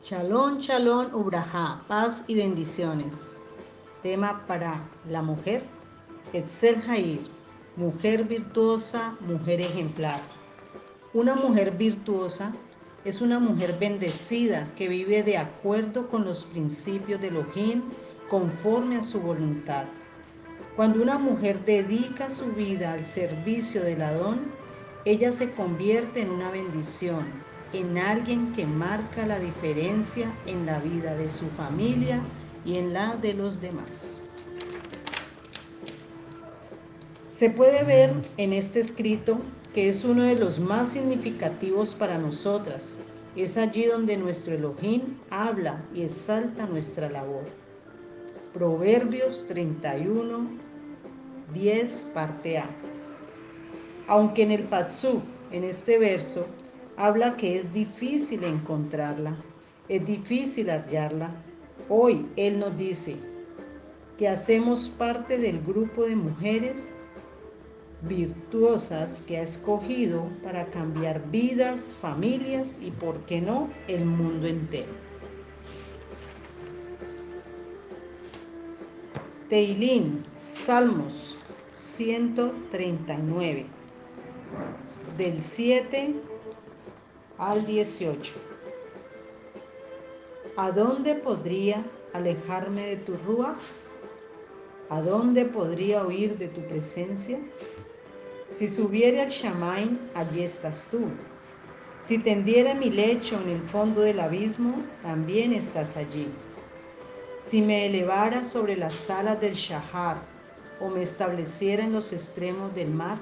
Shalom, shalom, ubraja, paz y bendiciones. Tema para la mujer, Etzel Jair, mujer virtuosa, mujer ejemplar. Una mujer virtuosa es una mujer bendecida que vive de acuerdo con los principios de Elohim conforme a su voluntad. Cuando una mujer dedica su vida al servicio del Adón, ella se convierte en una bendición, en alguien que marca la diferencia en la vida de su familia y en la de los demás. Se puede ver en este escrito que es uno de los más significativos para nosotras. Es allí donde nuestro Elohim habla y exalta nuestra labor. Proverbios 31, 10, parte A. Aunque en el Pasú, en este verso, habla que es difícil encontrarla, es difícil hallarla. Hoy Él nos dice que hacemos parte del grupo de mujeres virtuosas que ha escogido para cambiar vidas, familias y, por qué no, el mundo entero. Teilín, Salmos 139, del 7 al 18. ¿A dónde podría alejarme de tu rúa? ¿A dónde podría huir de tu presencia? Si subiera al Shamain, allí estás tú. Si tendiera mi lecho en el fondo del abismo, también estás allí. Si me elevara sobre las alas del Shahar o me estableciera en los extremos del mar,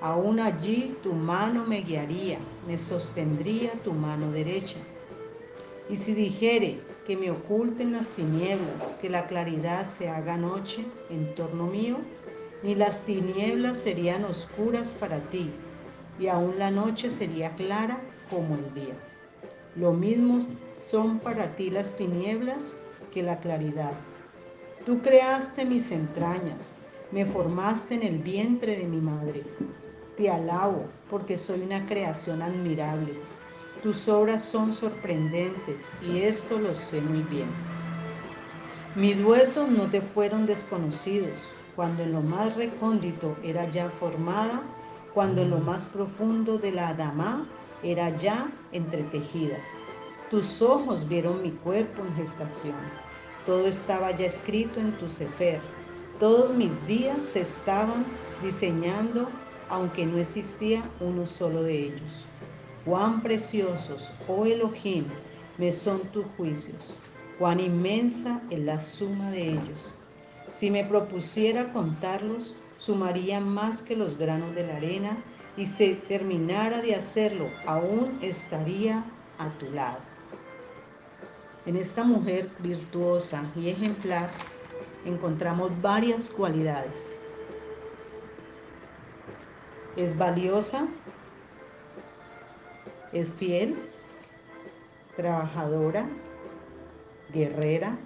Aún allí tu mano me guiaría, me sostendría tu mano derecha. Y si dijere que me oculten las tinieblas, que la claridad se haga noche en torno mío, ni las tinieblas serían oscuras para ti, y aún la noche sería clara como el día. Lo mismo son para ti las tinieblas que la claridad. Tú creaste mis entrañas, me formaste en el vientre de mi madre. Te alabo porque soy una creación admirable. Tus obras son sorprendentes y esto lo sé muy bien. Mis huesos no te fueron desconocidos cuando en lo más recóndito era ya formada, cuando en lo más profundo de la Adamá era ya entretejida. Tus ojos vieron mi cuerpo en gestación. Todo estaba ya escrito en tu sefer. Todos mis días se estaban diseñando aunque no existía uno solo de ellos. Cuán preciosos, oh Elohim, me son tus juicios, cuán inmensa es la suma de ellos. Si me propusiera contarlos, sumaría más que los granos de la arena, y si terminara de hacerlo, aún estaría a tu lado. En esta mujer virtuosa y ejemplar encontramos varias cualidades es valiosa, es fiel, trabajadora, guerrera,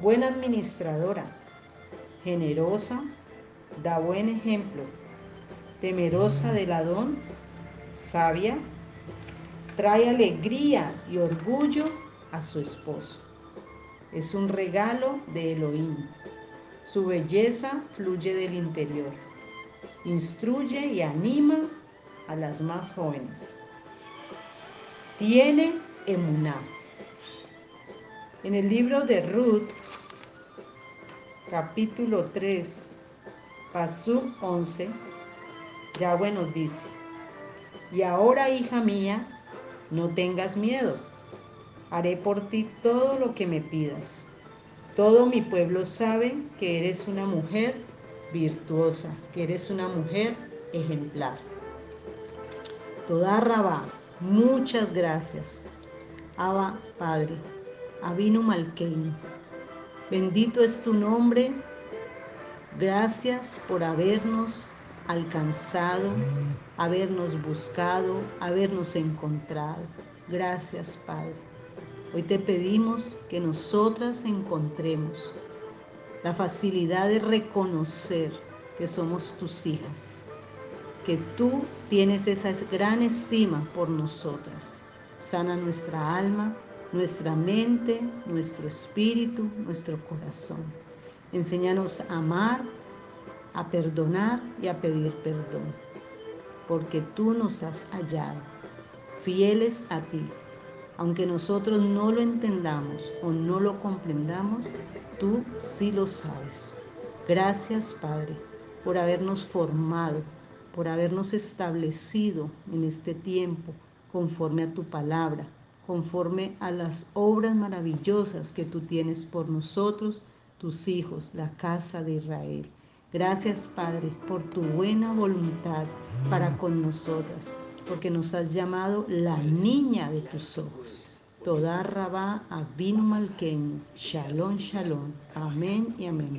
buena administradora, generosa, da buen ejemplo, temerosa del Adón, sabia, trae alegría y orgullo a su esposo. Es un regalo de Elohim. Su belleza fluye del interior instruye y anima a las más jóvenes. Tiene emuná. En el libro de Ruth, capítulo 3, pasú 11, Yahweh nos dice, y ahora, hija mía, no tengas miedo, haré por ti todo lo que me pidas. Todo mi pueblo sabe que eres una mujer virtuosa, que eres una mujer ejemplar. Toda Rabá, muchas gracias. Abba Padre, Avino Malkein, bendito es tu nombre. Gracias por habernos alcanzado, habernos buscado, habernos encontrado. Gracias, Padre. Hoy te pedimos que nosotras encontremos la facilidad de reconocer que somos tus hijas, que tú tienes esa gran estima por nosotras. Sana nuestra alma, nuestra mente, nuestro espíritu, nuestro corazón. Enséñanos a amar, a perdonar y a pedir perdón, porque tú nos has hallado, fieles a ti. Aunque nosotros no lo entendamos o no lo comprendamos, tú sí lo sabes. Gracias, Padre, por habernos formado, por habernos establecido en este tiempo conforme a tu palabra, conforme a las obras maravillosas que tú tienes por nosotros, tus hijos, la casa de Israel. Gracias, Padre, por tu buena voluntad para con nosotras, porque nos has llamado la niña de tus ojos. Toda Rabá Abinu Malkein, Shalom, Shalom. Amén y amén.